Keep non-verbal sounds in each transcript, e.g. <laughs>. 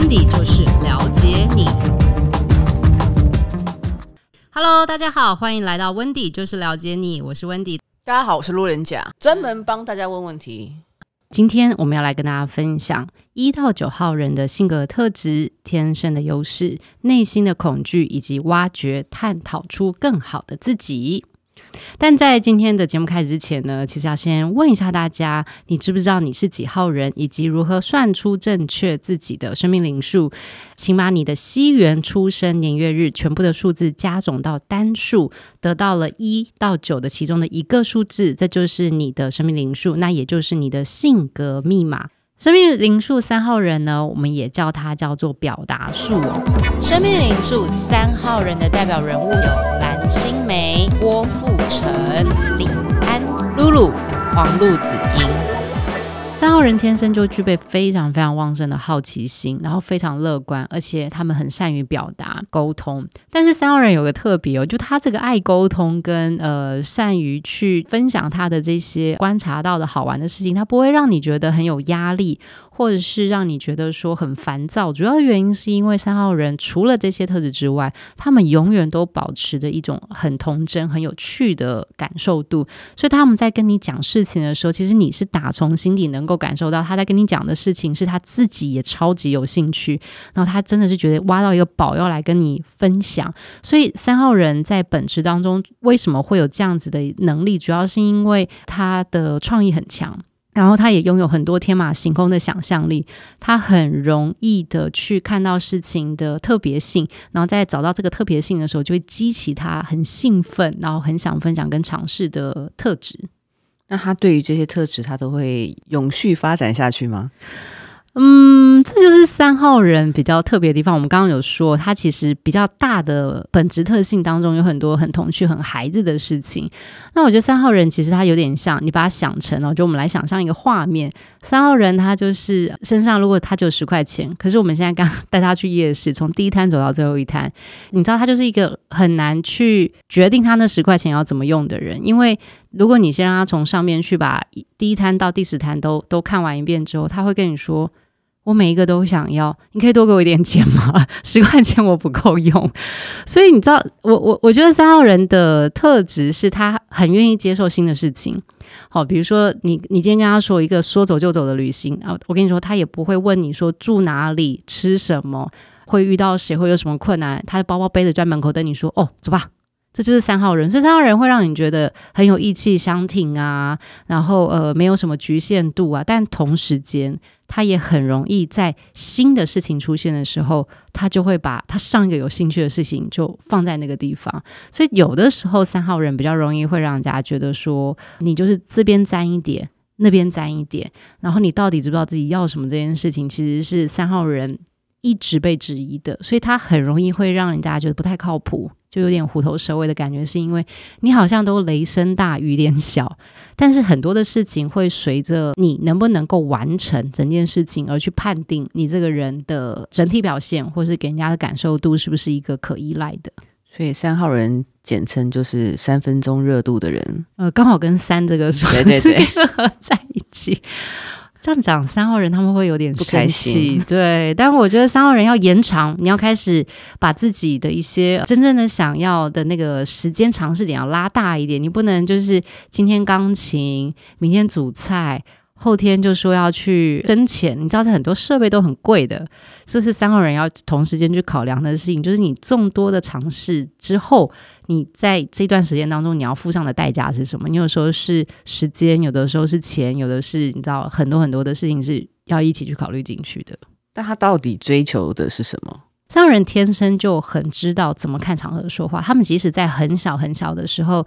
Wendy 就是了解你。Hello，大家好，欢迎来到 Wendy 就是了解你，我是 Wendy。大家好，我是路人甲，专门帮大家问问题。今天我们要来跟大家分享一到九号人的性格特质、天生的优势、内心的恐惧，以及挖掘、探讨出更好的自己。但在今天的节目开始之前呢，其实要先问一下大家，你知不知道你是几号人，以及如何算出正确自己的生命灵数？请把你的西元出生年月日全部的数字加总到单数，得到了一到九的其中的一个数字，这就是你的生命灵数，那也就是你的性格密码。生命灵数三号人呢，我们也叫它叫做表达数哦。生命灵数三号人的代表人物有蓝心湄、郭富城、李安、露露、黄露子英。三号人天生就具备非常非常旺盛的好奇心，然后非常乐观，而且他们很善于表达沟通。但是三号人有个特别哦，就他这个爱沟通跟呃善于去分享他的这些观察到的好玩的事情，他不会让你觉得很有压力。或者是让你觉得说很烦躁，主要原因是因为三号人除了这些特质之外，他们永远都保持着一种很童真、很有趣的感受度。所以他们在跟你讲事情的时候，其实你是打从心底能够感受到他在跟你讲的事情是他自己也超级有兴趣，然后他真的是觉得挖到一个宝要来跟你分享。所以三号人在本质当中为什么会有这样子的能力，主要是因为他的创意很强。然后他也拥有很多天马行空的想象力，他很容易的去看到事情的特别性，然后在找到这个特别性的时候，就会激起他很兴奋，然后很想分享跟尝试的特质。那他对于这些特质，他都会永续发展下去吗？嗯，这就是三号人比较特别的地方。我们刚刚有说，他其实比较大的本质特性当中有很多很童趣、很孩子的事情。那我觉得三号人其实他有点像，你把它想成哦，就我们来想象一个画面：三号人他就是身上如果他就有十块钱，可是我们现在刚 <laughs> 带他去夜市，从第一摊走到最后一摊，你知道他就是一个很难去决定他那十块钱要怎么用的人，因为如果你先让他从上面去把第一摊到第十摊都都看完一遍之后，他会跟你说。我每一个都想要，你可以多给我一点钱吗？<laughs> 十块钱我不够用，所以你知道，我我我觉得三号人的特质是他很愿意接受新的事情。好，比如说你你今天跟他说一个说走就走的旅行啊，我跟你说，他也不会问你说住哪里、吃什么、会遇到谁、会有什么困难，他的包包背着在门口等你说哦，走吧。这就是三号人，所以三号人会让你觉得很有义气相挺啊，然后呃没有什么局限度啊，但同时间他也很容易在新的事情出现的时候，他就会把他上一个有兴趣的事情就放在那个地方，所以有的时候三号人比较容易会让人家觉得说你就是这边沾一点，那边沾一点，然后你到底知不知道自己要什么这件事情，其实是三号人一直被质疑的，所以他很容易会让人家觉得不太靠谱。就有点虎头蛇尾的感觉，是因为你好像都雷声大雨点小，但是很多的事情会随着你能不能够完成整件事情而去判定你这个人的整体表现，或是给人家的感受度是不是一个可依赖的。所以三号人简称就是三分钟热度的人，呃，刚好跟三这个 <laughs> 数字对对对合 <laughs> 在一起。这样讲，三号人他们会有点不开心，对。但我觉得三号人要延长，你要开始把自己的一些真正的想要的那个时间尝试点要拉大一点，你不能就是今天钢琴，明天煮菜。后天就说要去跟钱，你知道这很多设备都很贵的，这是三号人要同时间去考量的事情。就是你众多的尝试之后，你在这段时间当中你要付上的代价是什么？你有时候是时间，有的时候是钱，有的是你知道很多很多的事情是要一起去考虑进去的。但他到底追求的是什么？三号人天生就很知道怎么看场合说话，他们即使在很小很小的时候。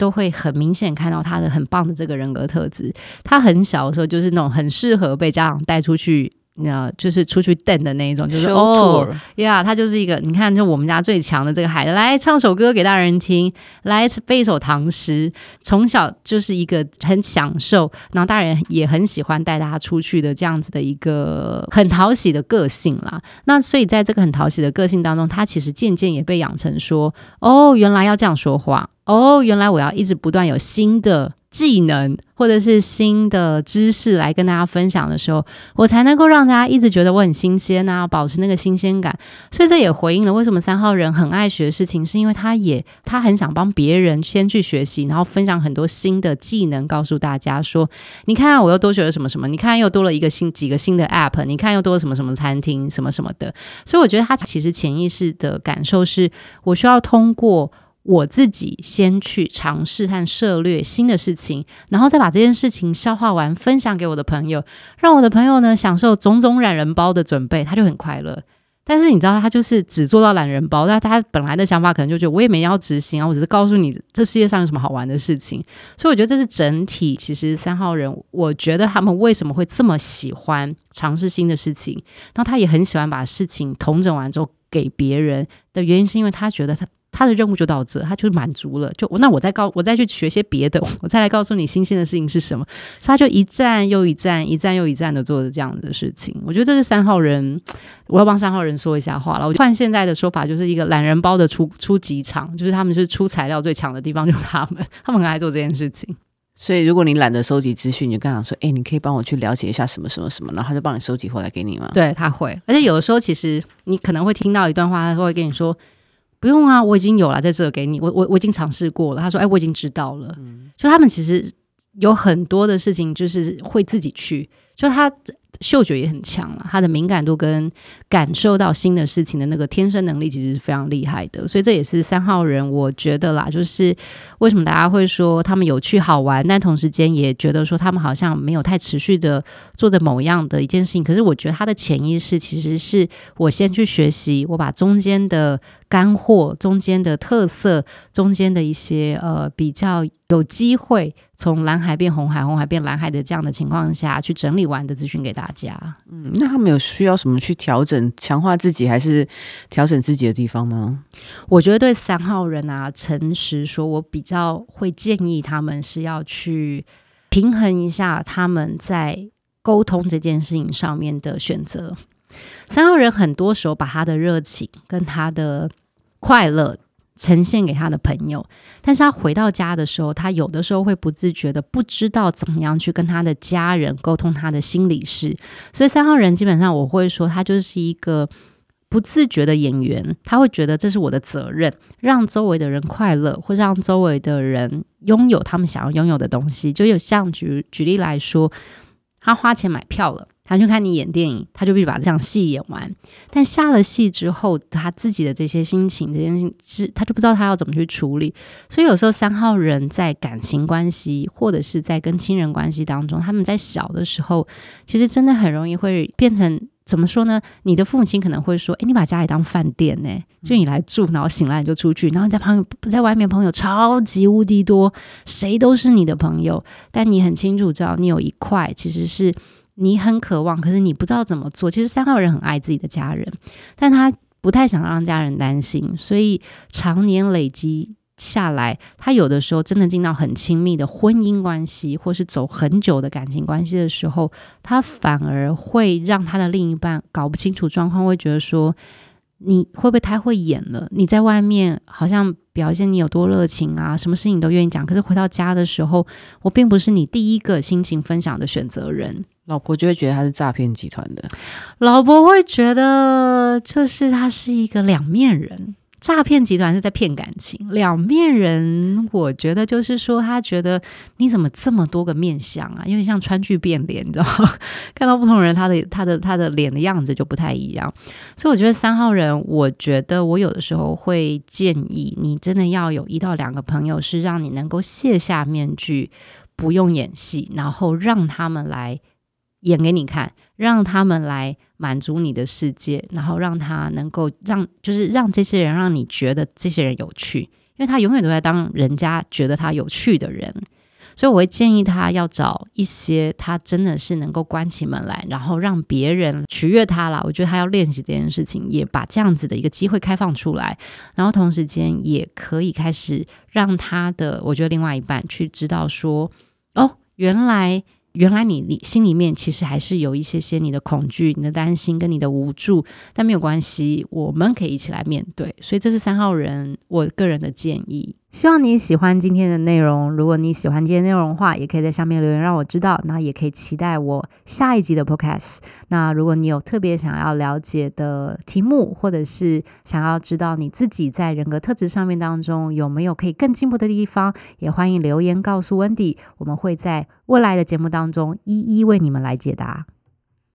都会很明显看到他的很棒的这个人格特质。他很小的时候就是那种很适合被家长带出去，那就是出去瞪的那一种，就是哦呀，他就是一个你看，就我们家最强的这个孩子，来唱首歌给大人听，来背一首唐诗。从小就是一个很享受，然后大人也很喜欢带他出去的这样子的一个很讨喜的个性啦。那所以在这个很讨喜的个性当中，他其实渐渐也被养成说，哦，原来要这样说话。哦，原来我要一直不断有新的技能或者是新的知识来跟大家分享的时候，我才能够让大家一直觉得我很新鲜啊，保持那个新鲜感。所以这也回应了为什么三号人很爱学事情，是因为他也他很想帮别人先去学习，然后分享很多新的技能，告诉大家说：你看我又多学了什么什么，你看又多了一个新几个新的 app，你看又多了什么什么餐厅什么什么的。所以我觉得他其实潜意识的感受是我需要通过。我自己先去尝试和涉猎新的事情，然后再把这件事情消化完，分享给我的朋友，让我的朋友呢享受种种懒人包的准备，他就很快乐。但是你知道，他就是只做到懒人包，但他本来的想法可能就觉得我也没要执行啊，我只是告诉你这世界上有什么好玩的事情。所以我觉得这是整体。其实三号人，我觉得他们为什么会这么喜欢尝试新的事情，然后他也很喜欢把事情统整完之后给别人的原因，是因为他觉得他。他的任务就到这，他就满足了。就那我再告，我再去学些别的，<laughs> 我再来告诉你新鲜的事情是什么。所以他就一站又一站，一站又一站的做着这样的事情。我觉得这是三号人，我要帮三号人说一下话了。我换现在的说法，就是一个懒人包的出出级场，就是他们就是出材料最强的地方，就是他们，<laughs> 他们很爱做这件事情。所以如果你懒得收集资讯，你就跟他说：“哎、欸，你可以帮我去了解一下什么什么什么。”然后他就帮你收集回来给你吗？对，他会。而且有的时候，其实你可能会听到一段话，他会跟你说。不用啊，我已经有了，在这给你。我我我已经尝试过了。他说：“哎，我已经知道了。嗯”就他们其实有很多的事情，就是会自己去。就他。嗅觉也很强了，他的敏感度跟感受到新的事情的那个天生能力，其实是非常厉害的。所以这也是三号人，我觉得啦，就是为什么大家会说他们有趣好玩，但同时间也觉得说他们好像没有太持续的做的某样的一件事情。可是我觉得他的潜意识其实是我先去学习，我把中间的干货、中间的特色、中间的一些呃比较。有机会从蓝海变红海，红海变蓝海的这样的情况下去整理完的资讯给大家。嗯，那他们有需要什么去调整、强化自己，还是调整自己的地方吗？我觉得对三号人啊，诚实说，我比较会建议他们是要去平衡一下他们在沟通这件事情上面的选择。三号人很多时候把他的热情跟他的快乐。呈现给他的朋友，但是他回到家的时候，他有的时候会不自觉的不知道怎么样去跟他的家人沟通他的心里事。所以三号人基本上我会说，他就是一个不自觉的演员，他会觉得这是我的责任，让周围的人快乐，或让周围的人拥有他们想要拥有的东西。就有像举举例来说，他花钱买票了。他去看你演电影，他就必须把这场戏演完。但下了戏之后，他自己的这些心情，这件事他就不知道他要怎么去处理。所以有时候三号人在感情关系，或者是在跟亲人关系当中，他们在小的时候，其实真的很容易会变成怎么说呢？你的父母亲可能会说：“诶，你把家里当饭店呢？就你来住，然后醒来你就出去，然后你在朋友在外面朋友超级无敌多，谁都是你的朋友，但你很清楚知道，你有一块其实是。”你很渴望，可是你不知道怎么做。其实三号人很爱自己的家人，但他不太想让家人担心，所以常年累积下来，他有的时候真的进到很亲密的婚姻关系，或是走很久的感情关系的时候，他反而会让他的另一半搞不清楚状况，会觉得说，你会不会太会演了？你在外面好像表现你有多热情啊，什么事情都愿意讲，可是回到家的时候，我并不是你第一个心情分享的选择人。老婆就会觉得他是诈骗集团的，老婆会觉得就是他是一个两面人，诈骗集团是在骗感情，两面人，我觉得就是说他觉得你怎么这么多个面相啊？因为像川剧变脸，你知道吗？<laughs> 看到不同人，他的他的他的脸的样子就不太一样，所以我觉得三号人，我觉得我有的时候会建议你真的要有一到两个朋友，是让你能够卸下面具，不用演戏，然后让他们来。演给你看，让他们来满足你的世界，然后让他能够让，就是让这些人让你觉得这些人有趣，因为他永远都在当人家觉得他有趣的人，所以我会建议他要找一些他真的是能够关起门来，然后让别人取悦他了。我觉得他要练习这件事情，也把这样子的一个机会开放出来，然后同时间也可以开始让他的，我觉得另外一半去知道说，哦，原来。原来你你心里面其实还是有一些些你的恐惧、你的担心跟你的无助，但没有关系，我们可以一起来面对。所以这是三号人我个人的建议。希望你喜欢今天的内容。如果你喜欢今天内容的话，也可以在下面留言让我知道。那也可以期待我下一集的 Podcast。那如果你有特别想要了解的题目，或者是想要知道你自己在人格特质上面当中有没有可以更进步的地方，也欢迎留言告诉温迪。我们会在未来的节目当中一一为你们来解答。